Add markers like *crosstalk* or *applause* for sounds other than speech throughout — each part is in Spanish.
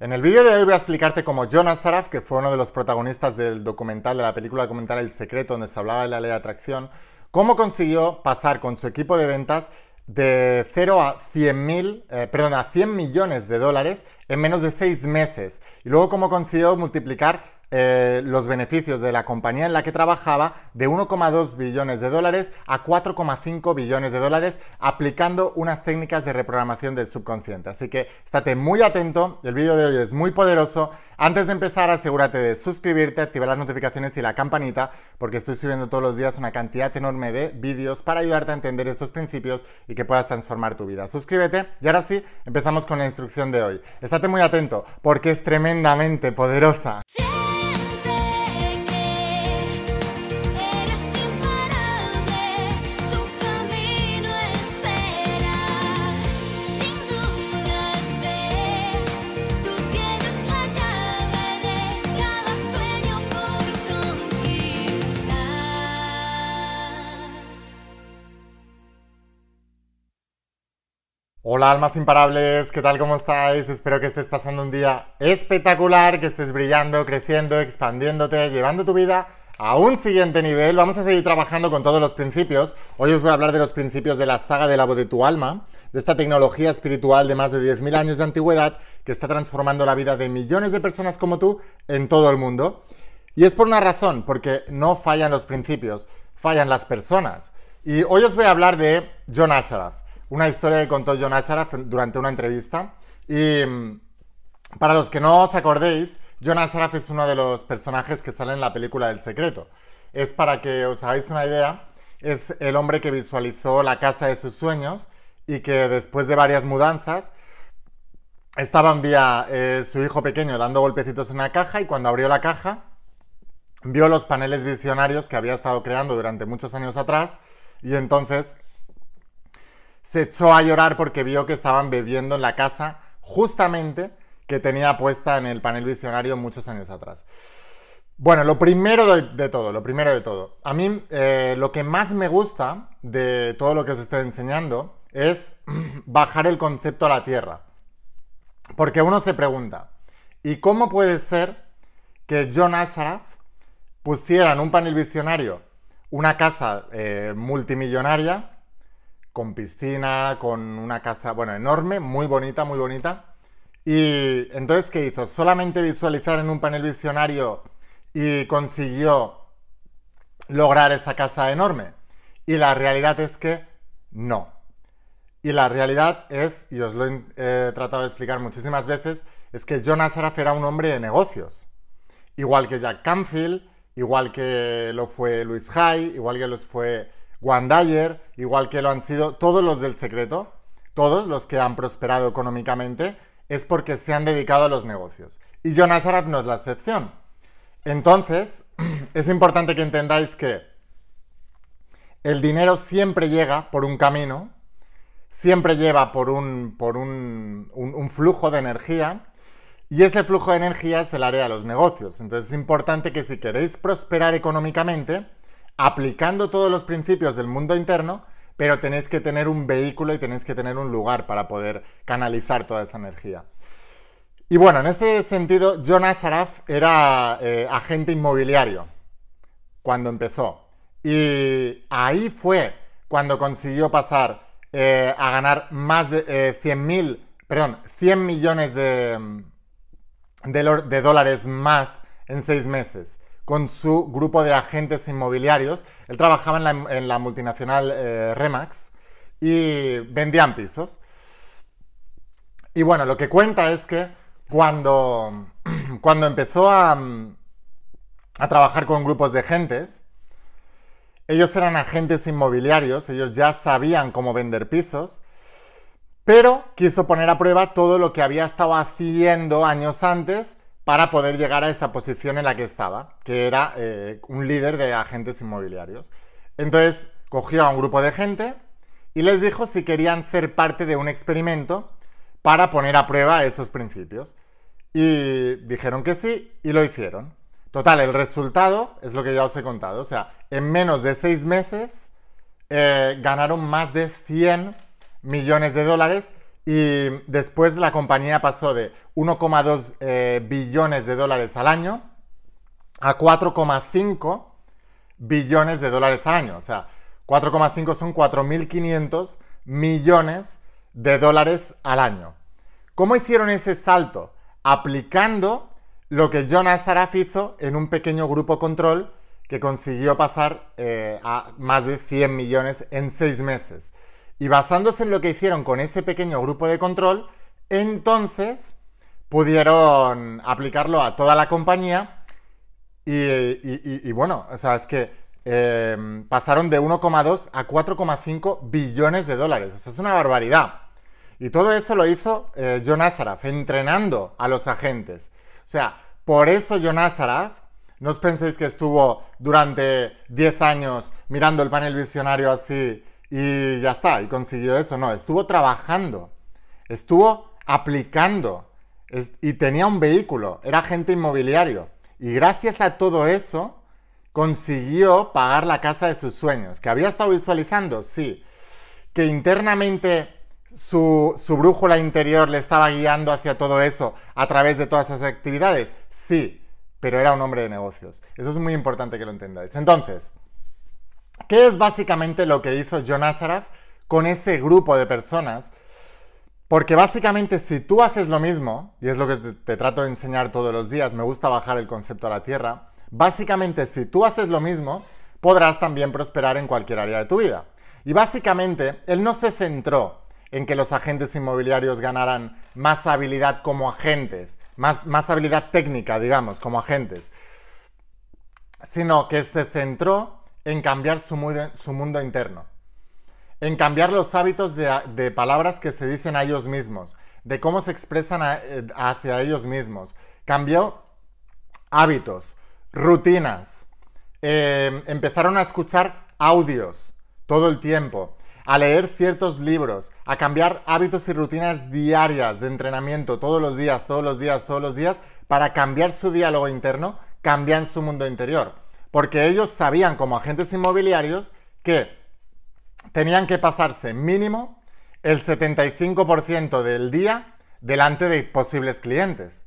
En el vídeo de hoy voy a explicarte cómo Jonas Saraf, que fue uno de los protagonistas del documental, de la película documental El Secreto, donde se hablaba de la ley de atracción, cómo consiguió pasar con su equipo de ventas de 0 a 100 eh, perdón, a 100 millones de dólares en menos de 6 meses. Y luego cómo consiguió multiplicar eh, los beneficios de la compañía en la que trabajaba de 1,2 billones de dólares a 4,5 billones de dólares aplicando unas técnicas de reprogramación del subconsciente. Así que estate muy atento, el vídeo de hoy es muy poderoso. Antes de empezar, asegúrate de suscribirte, activar las notificaciones y la campanita, porque estoy subiendo todos los días una cantidad enorme de vídeos para ayudarte a entender estos principios y que puedas transformar tu vida. Suscríbete y ahora sí, empezamos con la instrucción de hoy. Estate muy atento, porque es tremendamente poderosa. Hola almas imparables, ¿qué tal? ¿Cómo estáis? Espero que estés pasando un día espectacular, que estés brillando, creciendo, expandiéndote, llevando tu vida a un siguiente nivel. Vamos a seguir trabajando con todos los principios. Hoy os voy a hablar de los principios de la saga de la voz de tu alma, de esta tecnología espiritual de más de 10.000 años de antigüedad que está transformando la vida de millones de personas como tú en todo el mundo. Y es por una razón, porque no fallan los principios, fallan las personas. Y hoy os voy a hablar de John Ashraf una historia que contó John Ashraf durante una entrevista. Y mm, para los que no os acordéis, John Ashraf es uno de los personajes que sale en la película del secreto. Es para que os hagáis una idea, es el hombre que visualizó la casa de sus sueños y que después de varias mudanzas estaba un día eh, su hijo pequeño dando golpecitos en una caja y cuando abrió la caja vio los paneles visionarios que había estado creando durante muchos años atrás y entonces se echó a llorar porque vio que estaban bebiendo en la casa justamente que tenía puesta en el panel visionario muchos años atrás. Bueno, lo primero de, todo, lo primero de todo. A mí eh, lo que más me gusta de todo lo que os estoy enseñando es *clears throat* bajar el concepto a la tierra. Porque uno se pregunta, ¿y cómo puede ser que John Ashraf pusiera en un panel visionario una casa eh, multimillonaria con piscina, con una casa, bueno, enorme, muy bonita, muy bonita. Y entonces, ¿qué hizo? Solamente visualizar en un panel visionario y consiguió lograr esa casa enorme. Y la realidad es que no. Y la realidad es, y os lo he tratado de explicar muchísimas veces, es que John Ashraf era un hombre de negocios. Igual que Jack Canfield, igual que lo fue Luis Hay, igual que los fue Dyer, igual que lo han sido todos los del secreto, todos los que han prosperado económicamente, es porque se han dedicado a los negocios. Y Jonas Araf no es la excepción. Entonces, *clears throat* es importante que entendáis que el dinero siempre llega por un camino, siempre lleva por un, por un, un flujo de energía, y ese flujo de energía es el área de los negocios. Entonces es importante que si queréis prosperar económicamente, aplicando todos los principios del mundo interno, pero tenéis que tener un vehículo y tenéis que tener un lugar para poder canalizar toda esa energía. Y bueno, en este sentido, John Ashraf era eh, agente inmobiliario cuando empezó. Y ahí fue cuando consiguió pasar eh, a ganar más de 100 eh, perdón, 100 millones de, de dólares más en seis meses con su grupo de agentes inmobiliarios. Él trabajaba en la, multinacional eh, Remax y vendían pisos. Y bueno, lo que cuenta es que cuando, *clears throat* cuando empezó a, a trabajar con grupos de agentes, ellos eran agentes inmobiliarios, ellos ya sabían cómo vender pisos, pero quiso poner a prueba todo lo que había estado haciendo años antes para poder llegar a esa posición en la que estaba, que era eh, un líder de agentes inmobiliarios. Entonces cogió a un grupo de gente y les dijo si querían ser parte de un experimento para poner a prueba esos principios. Y dijeron que sí y lo hicieron. Total, el resultado es lo que ya os he contado. O sea, en menos de seis meses eh, ganaron más de 100 millones de dólares y después la compañía pasó de 1,2 eh, billones de dólares al año a 4,5 billones de dólares al año. O sea, 4,5 son 4.500 millones de dólares al año. ¿Cómo hicieron ese salto? Aplicando lo que John Assaraf hizo en un pequeño grupo control que consiguió pasar eh, a más de 100 millones en 6 meses. Y basándose en lo que hicieron con ese pequeño grupo de control, entonces pudieron aplicarlo a toda la compañía y, bueno, o sea, es que eh, pasaron de 1,2 a 4,5 billones de dólares. Eso es una barbaridad. Y todo eso lo hizo eh, John Asaraf, entrenando a los agentes. O sea, por eso John Asaraf, no os penséis que estuvo durante 10 años mirando el panel visionario así y ya está, y consiguió eso. No, estuvo trabajando, estuvo aplicando y tenía un vehículo, era agente inmobiliario. Y gracias a todo eso, consiguió pagar la casa de sus sueños. ¿Que había estado visualizando? Sí. ¿Que internamente su, su, brújula interior le estaba guiando hacia todo eso a través de todas esas actividades? Sí. Pero era un hombre de negocios. Eso es muy importante que lo entendáis. Entonces, ¿qué es básicamente lo que hizo John Asharaf con ese grupo de personas porque básicamente si tú haces lo mismo, y es lo que te, trato de enseñar todos los días, me gusta bajar el concepto a la tierra, básicamente si tú haces lo mismo, podrás también prosperar en cualquier área de tu vida. Y básicamente, él no se centró en que los agentes inmobiliarios ganaran más habilidad como agentes, más, más habilidad técnica, digamos, como agentes, sino que se centró en cambiar su mundo interno en cambiar los hábitos de, palabras que se dicen a ellos mismos, de cómo se expresan eh, hacia ellos mismos. Cambió hábitos, rutinas, em, empezaron a escuchar audios todo el tiempo, a leer ciertos libros, a cambiar hábitos y rutinas diarias de entrenamiento todos los días, todos los días, todos los días, para cambiar su diálogo interno, cambiar su mundo interior. Porque ellos sabían como agentes inmobiliarios que tenían que pasarse mínimo el 75% del día delante de posibles clientes.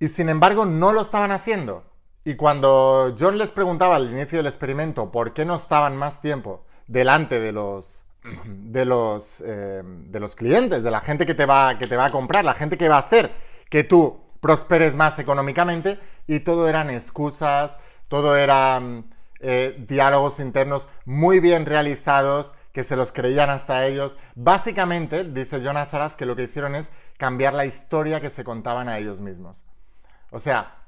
Y sin embargo no lo estaban haciendo. Y cuando John les preguntaba al inicio del experimento por qué no estaban más tiempo delante de los, *clears throat* de los, eh, de los clientes, de la gente que te, va, que te va a comprar, la gente que va a hacer que tú prosperes más económicamente, y todo eran excusas, todo eran eh, diálogos internos muy bien realizados, que se los creían hasta ellos. Básicamente, dice John Asaraf, que lo que hicieron es cambiar la historia que se contaban a ellos mismos. O sea,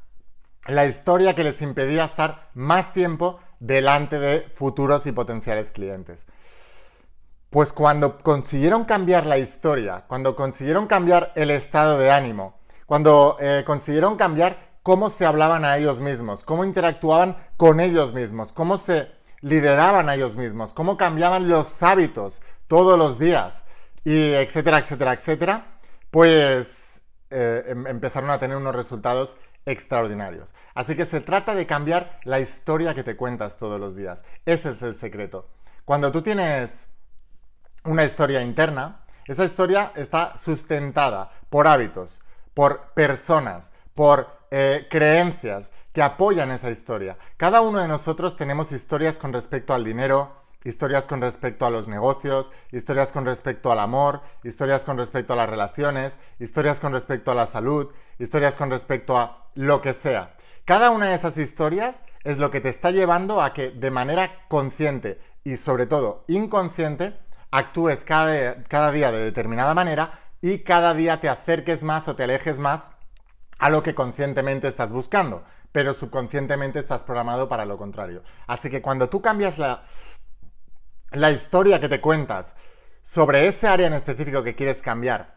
la historia que les impedía estar más tiempo delante de futuros y potenciales clientes. Pues cuando consiguieron cambiar la historia, cuando consiguieron cambiar el estado de ánimo, cuando eh, consiguieron cambiar cómo se hablaban a ellos mismos, cómo interactuaban con ellos mismos, cómo se lideraban a ellos mismos, cómo cambiaban los hábitos todos los días, y etcétera, etcétera, etcétera, pues eh, em, empezaron a tener unos resultados extraordinarios. Así que se trata de cambiar la historia que te cuentas todos los días. Ese es el secreto. Cuando tú tienes una historia interna, esa historia está sustentada por hábitos, por personas, por eh, creencias que apoyan esa historia. Cada uno de nosotros tenemos historias con respecto al dinero, historias con respecto a los negocios, historias con respecto al amor, historias con respecto a las relaciones, historias con respecto a la salud, historias con respecto a lo que sea. Cada una de esas historias es lo que te está llevando a que de manera consciente y sobre todo inconsciente actúes cada, cada día de determinada manera y cada día te acerques más o te alejes más a lo que conscientemente estás buscando, pero subconscientemente estás programado para lo contrario. Así que cuando tú cambias la, la historia que te cuentas sobre ese área en específico que quieres cambiar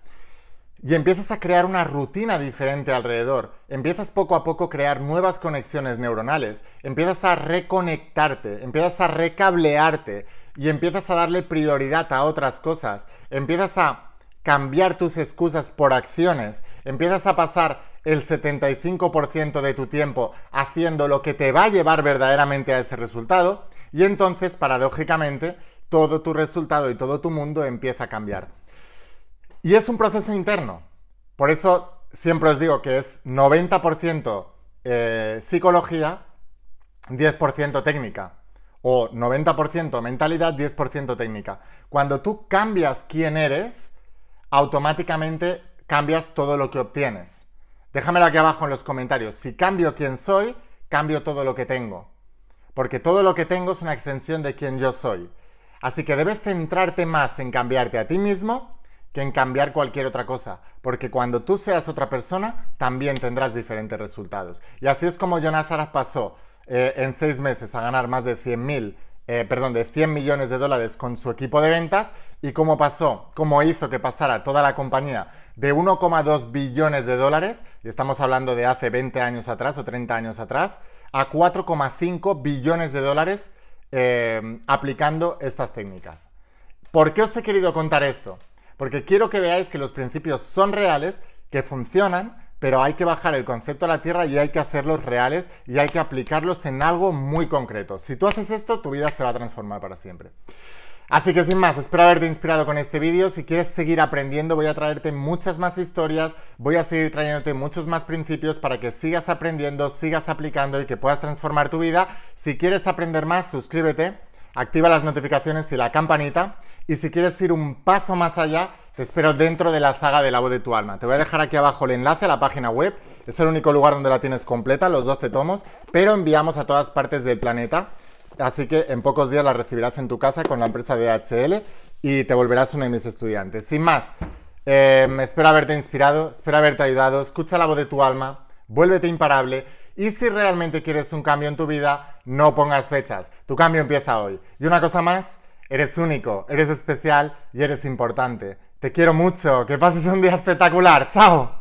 y empiezas a crear una rutina diferente alrededor, empiezas poco a poco a crear nuevas conexiones neuronales, empiezas a reconectarte, empiezas a recablearte y empiezas a darle prioridad a otras cosas, empiezas a cambiar tus excusas por acciones, empiezas a pasar el 75% de tu tiempo haciendo lo que te va a llevar verdaderamente a ese resultado y entonces, paradójicamente, todo tu resultado y todo tu mundo empieza a cambiar. Y es un proceso interno. Por eso siempre os digo que es 90% eh, psicología, 10% técnica. O 90% mentalidad, 10% técnica. Cuando tú cambias quién eres, automáticamente cambias todo lo que obtienes. Déjamelo aquí abajo en los comentarios. Si cambio quién soy, cambio todo lo que tengo. Porque todo lo que tengo es una extensión de quién yo soy. Así que debes centrarte más en cambiarte a ti mismo que en cambiar cualquier otra cosa, porque cuando tú seas otra persona, también tendrás diferentes resultados. Y así es como Jonas Aras pasó eh, en seis meses a ganar más de 100 eh, perdón, de 100 millones de dólares con su equipo de ventas y cómo pasó, cómo hizo que pasara toda la compañía de 1,2 billones de dólares, y estamos hablando de hace 20 años atrás o 30 años atrás, a 4,5 billones de dólares eh, aplicando estas técnicas. ¿Por qué os he querido contar esto? porque quiero que veáis que los principios son reales, que funcionan, pero hay que bajar el concepto a la tierra y hay que hacerlos reales y hay que aplicarlos en algo muy concreto. Si tú haces esto, tu vida se va a transformar para siempre. Así que sin más, espero haberte inspirado con este vídeo. Si quieres seguir aprendiendo, voy a traerte muchas más historias, voy a seguir trayéndote muchos más principios para que sigas aprendiendo, sigas aplicando y que puedas transformar tu vida. Si quieres aprender más, suscríbete, activa las notificaciones y la campanita. Y si quieres ir un paso más allá, te espero dentro de la saga de la voz de tu alma. Te voy a dejar aquí abajo el enlace a la página web. Es el único lugar donde la tienes completa, los 12 tomos, pero enviamos a todas partes del planeta. Así que en pocos días la recibirás en tu casa con la empresa DHL y te volverás uno de mis estudiantes. Sin más, eh, espero haberte inspirado, espero haberte ayudado. Escucha la voz de tu alma, vuélvete imparable. Y si realmente quieres un cambio en tu vida, no pongas fechas. Tu cambio empieza hoy. Y una cosa más, Eres único, eres especial y eres importante. Te quiero mucho, que pases un día espectacular. ¡Chao!